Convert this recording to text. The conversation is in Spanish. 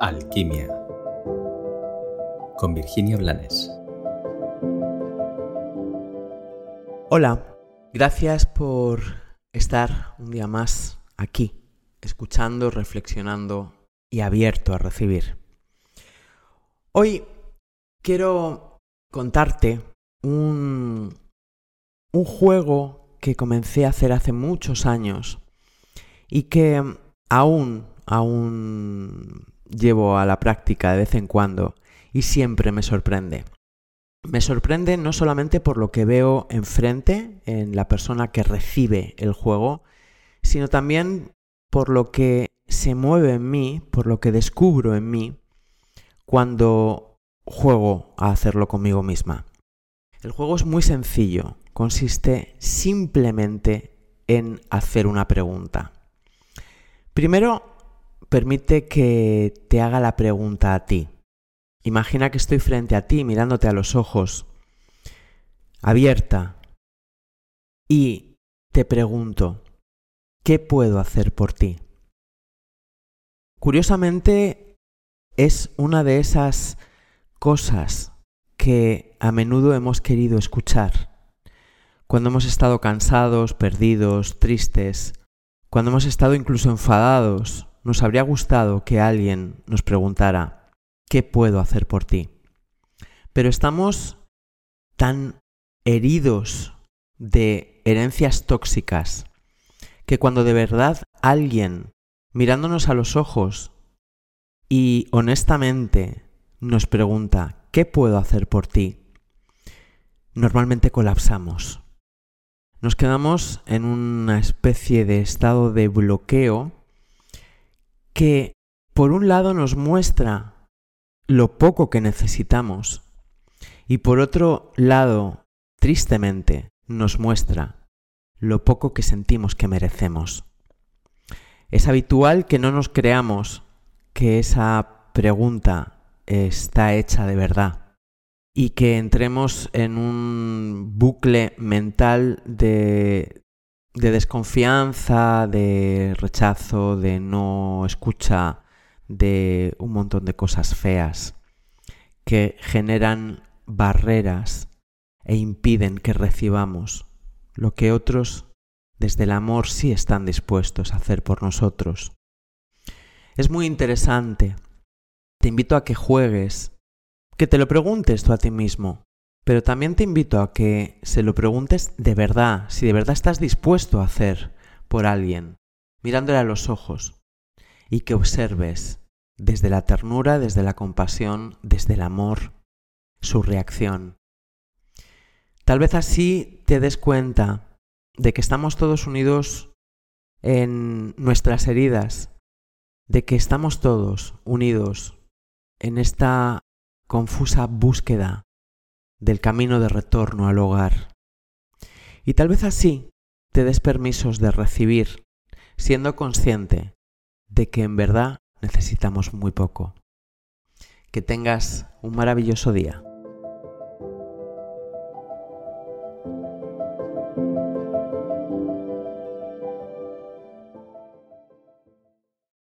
Alquimia con Virginia Blanes. Hola, gracias por estar un día más aquí, escuchando, reflexionando y abierto a recibir. Hoy quiero contarte un, un juego que comencé a hacer hace muchos años y que aún, aún llevo a la práctica de vez en cuando y siempre me sorprende. Me sorprende no solamente por lo que veo enfrente en la persona que recibe el juego, sino también por lo que se mueve en mí, por lo que descubro en mí cuando juego a hacerlo conmigo misma. El juego es muy sencillo, consiste simplemente en hacer una pregunta. Primero, permite que te haga la pregunta a ti. Imagina que estoy frente a ti mirándote a los ojos, abierta, y te pregunto, ¿qué puedo hacer por ti? Curiosamente, es una de esas cosas que a menudo hemos querido escuchar. Cuando hemos estado cansados, perdidos, tristes, cuando hemos estado incluso enfadados, nos habría gustado que alguien nos preguntara, ¿qué puedo hacer por ti? Pero estamos tan heridos de herencias tóxicas que cuando de verdad alguien, mirándonos a los ojos y honestamente nos pregunta, ¿qué puedo hacer por ti? Normalmente colapsamos. Nos quedamos en una especie de estado de bloqueo que por un lado nos muestra lo poco que necesitamos y por otro lado, tristemente, nos muestra lo poco que sentimos que merecemos. Es habitual que no nos creamos que esa pregunta está hecha de verdad y que entremos en un bucle mental de de desconfianza, de rechazo, de no escucha, de un montón de cosas feas que generan barreras e impiden que recibamos lo que otros desde el amor sí están dispuestos a hacer por nosotros. Es muy interesante. Te invito a que juegues, que te lo preguntes tú a ti mismo. Pero también te invito a que se lo preguntes de verdad, si de verdad estás dispuesto a hacer por alguien, mirándole a los ojos, y que observes desde la ternura, desde la compasión, desde el amor, su reacción. Tal vez así te des cuenta de que estamos todos unidos en nuestras heridas, de que estamos todos unidos en esta confusa búsqueda del camino de retorno al hogar. Y tal vez así te des permisos de recibir, siendo consciente de que en verdad necesitamos muy poco. Que tengas un maravilloso día.